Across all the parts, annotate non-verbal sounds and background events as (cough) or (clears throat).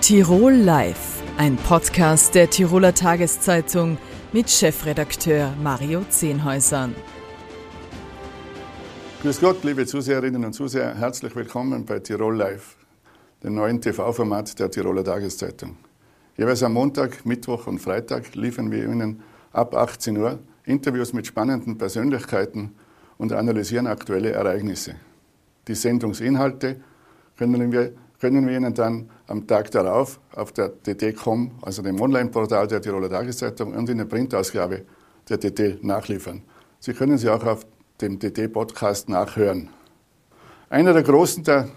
Tirol Live, ein Podcast der Tiroler Tageszeitung mit Chefredakteur Mario Zehnhäusern. Grüß Gott, liebe Zuseherinnen und Zuseher, herzlich willkommen bei Tirol Live, dem neuen TV-Format der Tiroler Tageszeitung. Jeweils am Montag, Mittwoch und Freitag liefern wir Ihnen ab 18 Uhr Interviews mit spannenden Persönlichkeiten und analysieren aktuelle Ereignisse. Die Sendungsinhalte können wir, können wir Ihnen dann am Tag darauf auf der TT.com, also dem Online-Portal der Tiroler Tageszeitung und in der Printausgabe der TT nachliefern. Sie können sie auch auf dem TT-Podcast nachhören. Einer der Großen der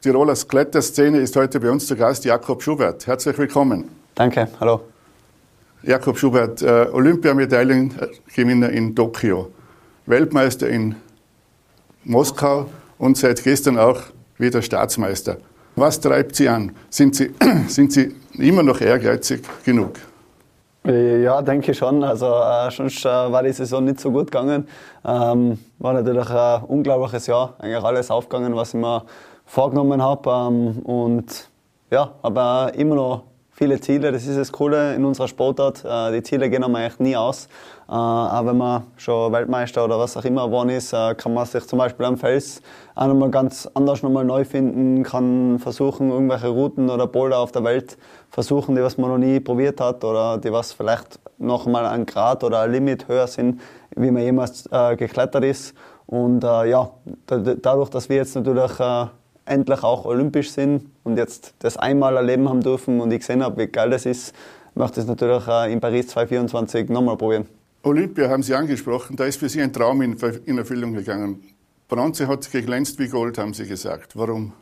Tiroler Kletterszene ist heute bei uns zu Gast Jakob Schubert. Herzlich willkommen. Danke, hallo. Jakob Schubert, äh, Olympiamedaillengewinner in Tokio, Weltmeister in Moskau und seit gestern auch wieder Staatsmeister. Was treibt Sie an? Sind Sie, (clears throat) sind Sie immer noch ehrgeizig genug? Ja, denke schon. Also äh, sonst äh, war die Saison nicht so gut gegangen. Ähm, war natürlich ein unglaubliches Jahr. Eigentlich alles aufgegangen, was ich mir vorgenommen habe. Ähm, und ja, aber immer noch viele Ziele. Das ist das Coole in unserer Sportart. Äh, die Ziele gehen einem eigentlich nie aus. Äh, auch wenn man schon Weltmeister oder was auch immer geworden ist, äh, kann man sich zum Beispiel am Fels auch nochmal ganz anders nochmal neu finden, kann versuchen, irgendwelche Routen oder Boulder auf der Welt versuchen, die was man noch nie probiert hat oder die was vielleicht noch mal ein Grad oder ein Limit höher sind, wie man jemals geklettert ist. Und ja, dadurch, dass wir jetzt natürlich endlich auch olympisch sind und jetzt das einmal erleben haben dürfen und ich gesehen habe, wie geil das ist, möchte ich es natürlich in Paris 2024 nochmal probieren. Olympia haben Sie angesprochen, da ist für Sie ein Traum in, Erfüllung gegangen. Bronze hat geglänzt wie Gold, haben Sie gesagt. Warum?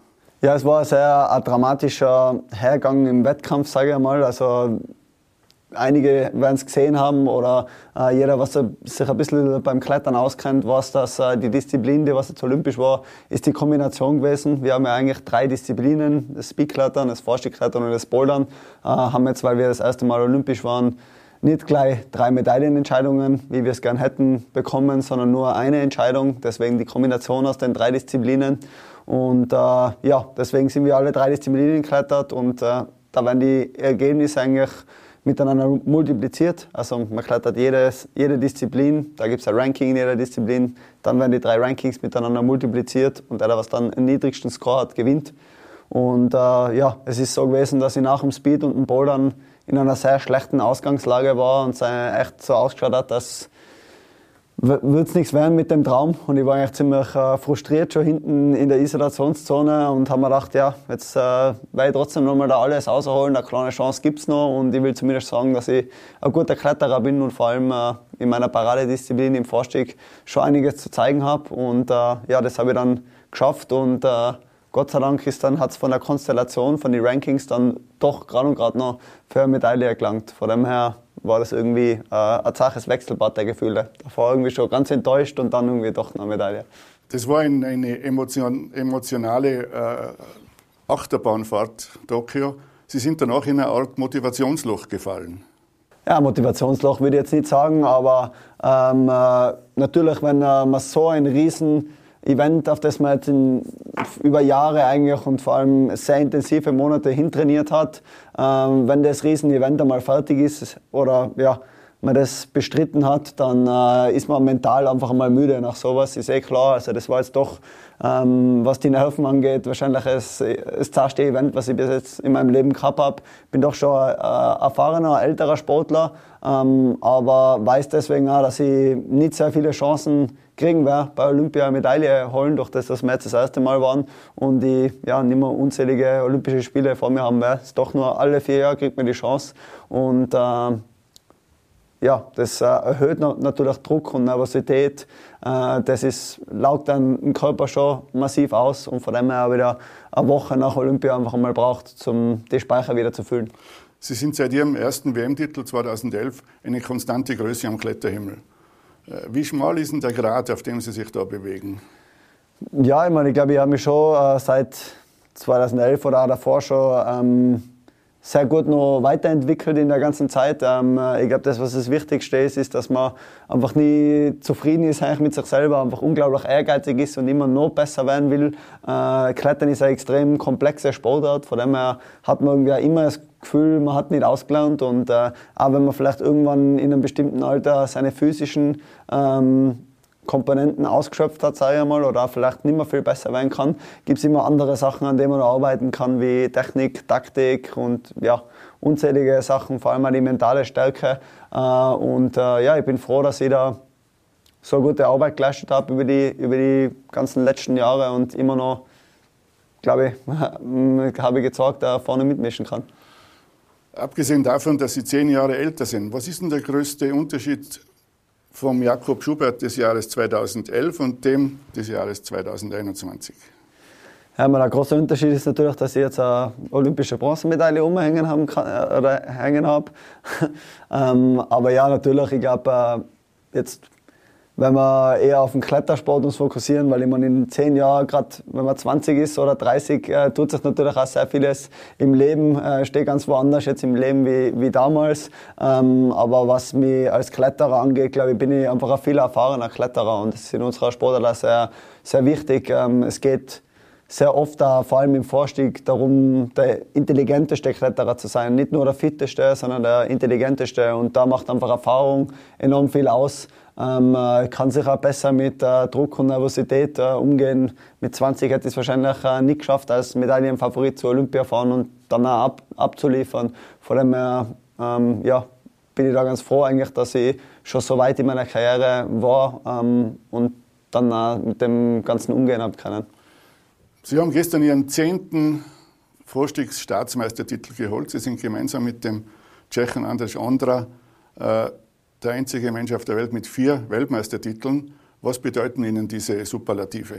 Ja, es war ein sehr ein dramatischer Hergang im Wettkampf, sage ich einmal. Also einige werden es gesehen haben oder äh, jeder, was sich ein bisschen beim Klettern auskennt, weiß, dass äh, die Disziplin, die was jetzt olympisch war, ist die Kombination gewesen. Wir haben ja eigentlich drei Disziplinen, das Speedklettern, das Vorstiegklettern und das Bouldern. Äh, haben jetzt, weil wir das erste Mal olympisch waren, nicht gleich drei Medaillenentscheidungen, wie wir es gern hätten, bekommen, sondern nur eine Entscheidung. Deswegen die Kombination aus den drei Disziplinen. Und äh, ja, deswegen sind wir alle drei Disziplinen geklettert und äh, da werden die Ergebnisse eigentlich miteinander multipliziert. Also man klettert jedes, jede Disziplin, da gibt es ein Ranking in jeder Disziplin, dann werden die drei Rankings miteinander multipliziert und der, was dann den niedrigsten Score hat, gewinnt. Und äh, ja, es ist so gewesen, dass ich nach dem Speed und dem Bouldern in einer sehr schlechten Ausgangslage war und es echt so ausgeschaut hat, dass wird es nichts werden mit dem Traum. Und ich war eigentlich ziemlich äh, frustriert schon hinten in der Isolationszone und habe mir gedacht, ja, jetzt äh, werde ich trotzdem nochmal da alles rausholen. Eine kleine Chance gibt es noch und ich will zumindest sagen, dass ich ein guter Kletterer bin und vor allem äh, in meiner Paradedisziplin im Vorstieg schon einiges zu zeigen habe. Und äh, ja, das habe ich dann geschafft und äh, Gott sei Dank ist dann hat es von der Konstellation, von den Rankings dann doch gerade und gerade noch für eine Medaille gelangt. Von dem her war das irgendwie äh, ein zaches Wechselbad der Gefühle. Davor irgendwie schon ganz enttäuscht und dann irgendwie doch eine Medaille. Das war ein, eine emotion, emotionale äh, Achterbahnfahrt Tokio. Sie sind danach in eine Art Motivationsloch gefallen. Ja, Motivationsloch würde ich jetzt nicht sagen, aber ähm, äh, natürlich, wenn äh, man so ein riesen Event, auf das man jetzt in, über Jahre eigentlich und vor allem sehr intensive Monate hintrainiert hat. Ähm, wenn das Riesen-Event einmal fertig ist oder ja, man das bestritten hat, dann äh, ist man mental einfach mal müde nach sowas, ist eh klar. Also das war jetzt doch, ähm, was die Nerven angeht, wahrscheinlich das, das zerste Event, was ich bis jetzt in meinem Leben gehabt habe. Bin doch schon ein äh, erfahrener, älterer Sportler, ähm, aber weiß deswegen auch, dass ich nicht sehr viele Chancen kriegen werde, bei Olympia Medaille holen, durch das, dass wir jetzt das erste Mal waren und ich ja, nicht mehr unzählige Olympische Spiele vor mir haben werde. Doch nur alle vier Jahre kriegt man die Chance und äh, ja, das äh, erhöht natürlich Druck und Nervosität. Äh, das ist, laugt dann im Körper schon massiv aus und dem her auch wieder eine Woche nach Olympia einfach einmal braucht, um die Speicher wieder zu füllen. Sie sind seit Ihrem ersten WM-Titel 2011 eine konstante Größe am Kletterhimmel. Äh, wie schmal ist denn der Grad, auf dem Sie sich da bewegen? Ja, ich meine, ich glaube, ich habe mich schon äh, seit 2011 oder auch davor schon ähm, sehr gut noch weiterentwickelt in der ganzen Zeit. Ähm, ich glaube, das, was das Wichtigste ist, ist, dass man einfach nie zufrieden ist eigentlich mit sich selber, einfach unglaublich ehrgeizig ist und immer noch besser werden will. Äh, Klettern ist ein extrem komplexer Sportart, von dem her hat man irgendwie immer das Gefühl, man hat nicht ausgelernt und äh, auch wenn man vielleicht irgendwann in einem bestimmten Alter seine physischen ähm, Komponenten ausgeschöpft hat, sage ich mal, oder vielleicht nicht mehr viel besser werden kann, gibt es immer andere Sachen, an denen man arbeiten kann, wie Technik, Taktik und ja, unzählige Sachen, vor allem auch die mentale Stärke. Äh, und äh, ja, ich bin froh, dass ich da so gute Arbeit geleistet habe über die, über die ganzen letzten Jahre und immer noch, glaube ich, (laughs) habe ich gezeigt, da vorne mitmischen kann. Abgesehen davon, dass Sie zehn Jahre älter sind, was ist denn der größte Unterschied vom Jakob Schubert des Jahres 2011 und dem des Jahres 2021? Ja, der große Unterschied ist natürlich, dass ich jetzt eine olympische Bronzemedaille umhängen haben kann, äh, hängen habe. (laughs) ähm, aber ja, natürlich, ich glaube, äh, jetzt wenn wir eher auf den Klettersport uns fokussieren, weil ich meine, in zehn Jahren, gerade wenn man 20 ist oder 30, äh, tut sich natürlich auch sehr vieles im Leben, äh, steht ganz woanders jetzt im Leben wie, wie damals. Ähm, aber was mich als Kletterer angeht, glaube ich, bin ich einfach ein viel erfahrener Kletterer und das ist in unserer Sportart sehr, sehr wichtig. Ähm, es geht sehr oft da, vor allem im Vorstieg, darum, der intelligenteste Kletterer zu sein. Nicht nur der fitteste, sondern der intelligenteste. Und da macht einfach Erfahrung enorm viel aus. Ähm, äh, kann sich auch besser mit äh, Druck und Nervosität äh, umgehen. Mit 20 hätte ich es wahrscheinlich äh, nicht geschafft, als Medaillenfavorit zu Olympia fahren und dann auch ab, abzuliefern. Vor allem ähm, ja, bin ich da ganz froh eigentlich, dass ich schon so weit in meiner Karriere war ähm, und dann auch mit dem Ganzen umgehen habe können. Sie haben gestern Ihren zehnten Vorstiegsstaatsmeistertitel geholt. Sie sind gemeinsam mit dem Tschechen Andrzej Ondra äh, der einzige Mensch auf der Welt mit vier Weltmeistertiteln. Was bedeuten Ihnen diese Superlative?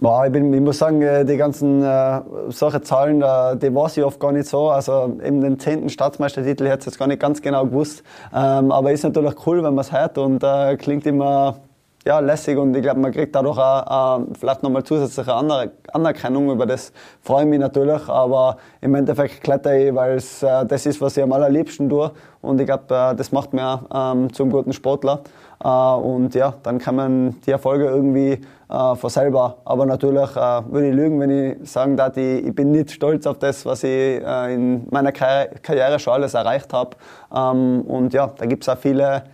Ja, ich, bin, ich, muss sagen, äh, die ganzen äh, solche Zahlen, äh, die weiß ich oft gar nicht so. Also eben den zehnten Staatsmeistertitel hätte ich jetzt gar nicht ganz genau gewusst. Ähm, aber ist natürlich cool, wenn man es hört und äh, klingt immer ja, lässig und ich glaube, man kriegt dadurch auch, äh, vielleicht nochmal zusätzliche Aner Anerkennung. Über das freue ich mich natürlich, aber im Endeffekt kletter ich, weil es äh, das ist, was ich am allerliebsten tue und ich glaube, äh, das macht mir ähm, zum guten Sportler. Äh, und ja, dann kann man die Erfolge irgendwie äh, von selber. Aber natürlich würde ich lügen, wenn ich sagen darf, ich, ich bin nicht stolz auf das, was ich in meiner Karriere schon alles erreicht habe. Ähm, und ja, da gibt es auch viele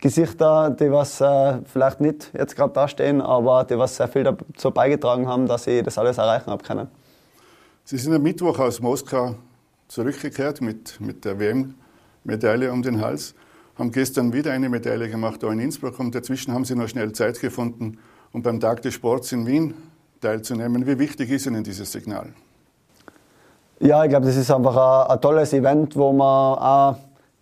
Gesichter, die was äh, vielleicht nicht jetzt gerade da stehen, aber die was sehr viel dazu beigetragen haben, dass ich das alles erreichen habe können. Sie sind am Mittwoch aus Moskau zurückgekehrt mit, mit der WM-Medaille um den Hals, haben gestern wieder eine Medaille gemacht, da in Innsbruck und dazwischen haben Sie noch schnell Zeit gefunden, um beim Tag des Sports in Wien teilzunehmen. Wie wichtig ist Ihnen dieses Signal? Ja, ich glaube, das ist einfach ein, ein tolles Event, wo man auch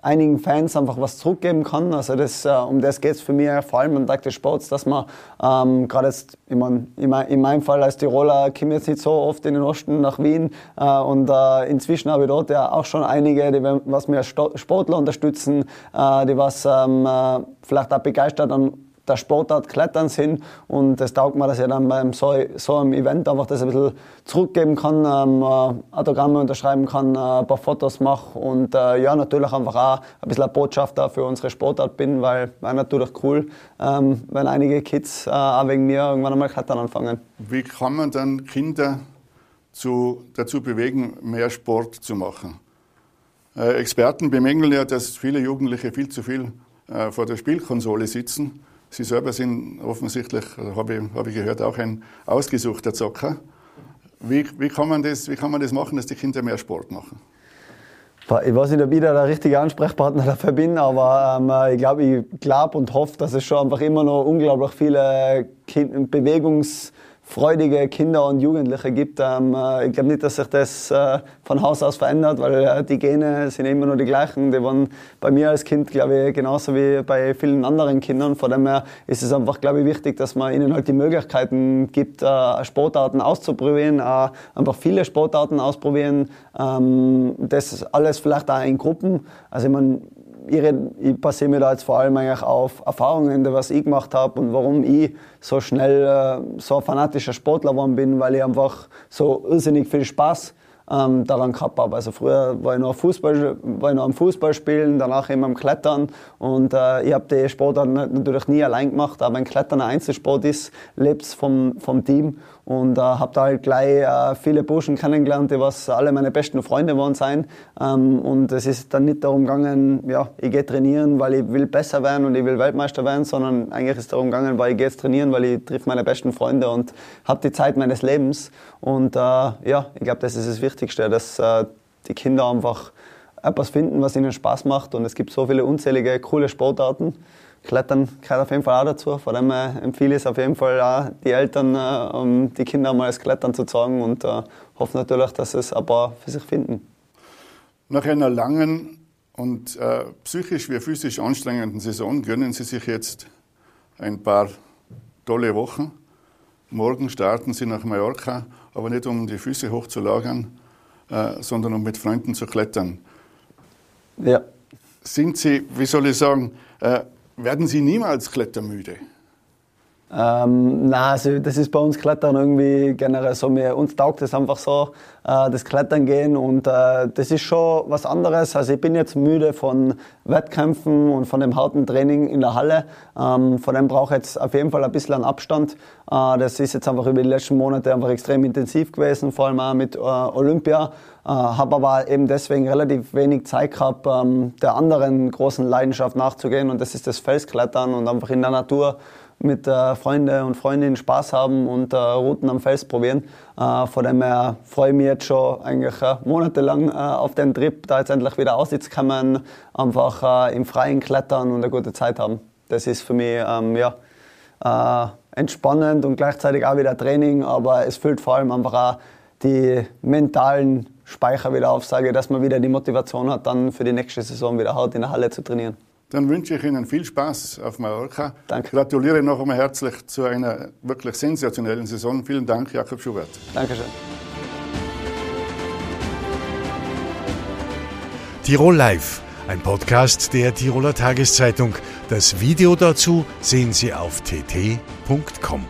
einigen Fans einfach was zurückgeben kann. Also das, äh, um das geht es für mich vor allem am Tag des Sports, dass man ähm, gerade jetzt, ich mein, in meinem Fall als Tiroler komme jetzt nicht so oft in den Osten nach Wien äh, und äh, inzwischen habe ich dort ja auch schon einige, die was mir Sportler unterstützen, äh, die was ähm, äh, vielleicht auch begeistert an der Sportart Klettern sind und das taugt mir, dass ich dann beim so, so einem Event einfach das ein bisschen zurückgeben kann, ähm, äh, Autogramme unterschreiben kann, äh, ein paar Fotos mache und äh, ja, natürlich einfach auch ein bisschen ein Botschafter für unsere Sportart bin, weil wäre natürlich cool, ähm, wenn einige Kids äh, auch wegen mir irgendwann einmal Klettern anfangen. Wie kann man dann Kinder zu, dazu bewegen, mehr Sport zu machen? Äh, Experten bemängeln ja, dass viele Jugendliche viel zu viel äh, vor der Spielkonsole sitzen Sie selber sind offensichtlich, habe ich, hab ich gehört, auch ein ausgesuchter Zocker. Wie, wie, kann man das, wie kann man das machen, dass die Kinder mehr Sport machen? Ich weiß nicht, ob ich da der richtige Ansprechpartner (laughs) dafür bin, aber ähm, ich glaube ich glaub und hoffe, dass es schon einfach immer noch unglaublich viele kind Bewegungs- freudige Kinder und Jugendliche gibt. Ähm, äh, ich glaube nicht, dass sich das äh, von Haus aus verändert, weil äh, die Gene sind immer nur die gleichen. Die waren bei mir als Kind, glaube ich, genauso wie bei vielen anderen Kindern. Von dem her ist es einfach, glaube ich, wichtig, dass man ihnen halt die Möglichkeiten gibt, Sportarten auszuprobieren, einfach viele Sportarten ausprobieren. Ähm, das alles vielleicht auch in Gruppen. Also ich meine, ich, ich basiere mir da jetzt vor allem eigentlich auf Erfahrungen, was ich gemacht habe und warum ich so schnell äh, so ein fanatischer Sportler geworden bin, weil ich einfach so irrsinnig viel Spaß ähm, daran gehabt habe. Also früher war ich noch, Fußball, war ich noch am Fußball spielen, danach eben am Klettern und äh, ich habe die Sportart natürlich nie allein gemacht, aber wenn Klettern ein Einzelsport ist, lebt es vom, vom Team und äh, habe da halt gleich äh, viele Burschen kennengelernt, die was alle meine besten Freunde waren sein. Ähm, und es ist dann nicht darum gegangen, ja, ich gehe trainieren, weil ich will besser werden und ich will Weltmeister werden, sondern eigentlich ist es darum gegangen, weil ich gehe jetzt trainieren, weil ich triff meine besten Freunde und habe die Zeit meines Lebens. Und äh, ja, ich glaube, das ist das Wichtigste, dass äh, die Kinder einfach etwas finden, was ihnen Spaß macht. Und es gibt so viele unzählige coole Sportarten. Klettern gehört auf jeden Fall auch dazu. Vor allem äh, empfehle ich es auf jeden Fall auch die Eltern, äh, um die Kinder mal das Klettern zu zeigen und äh, hoffe natürlich, dass es ein paar für sich finden. Nach einer langen und äh, psychisch wie physisch anstrengenden Saison gönnen Sie sich jetzt ein paar tolle Wochen. Morgen starten Sie nach Mallorca, aber nicht um die Füße hochzulagern, äh, sondern um mit Freunden zu klettern. Ja. Sind Sie, wie soll ich sagen, äh, werden Sie niemals klettermüde? Ähm, nein, also das ist bei uns Klettern irgendwie generell so. Mir, uns taugt es einfach so, äh, das Klettern gehen und äh, das ist schon was anderes. Also ich bin jetzt müde von Wettkämpfen und von dem harten Training in der Halle. Ähm, von dem brauche ich jetzt auf jeden Fall ein bisschen an Abstand. Äh, das ist jetzt einfach über die letzten Monate einfach extrem intensiv gewesen, vor allem auch mit äh, Olympia. Äh, habe aber eben deswegen relativ wenig Zeit gehabt, ähm, der anderen großen Leidenschaft nachzugehen und das ist das Felsklettern und einfach in der Natur mit äh, Freunden und Freundinnen Spaß haben und äh, Routen am Fels probieren. Äh, von dem her freue ich mich jetzt schon eigentlich äh, monatelang äh, auf den Trip, da jetzt endlich wieder aussitzen kann, einfach äh, im Freien klettern und eine gute Zeit haben. Das ist für mich ähm, ja, äh, entspannend und gleichzeitig auch wieder Training, aber es füllt vor allem einfach auch die mentalen Speicher wieder auf, sage, dass man wieder die Motivation hat, dann für die nächste Saison wieder hart in der Halle zu trainieren. Dann wünsche ich Ihnen viel Spaß auf Mallorca. Danke. Gratuliere noch einmal herzlich zu einer wirklich sensationellen Saison. Vielen Dank, Jakob Schubert. Dankeschön. Tirol Live, ein Podcast der Tiroler Tageszeitung. Das Video dazu sehen Sie auf tt.com.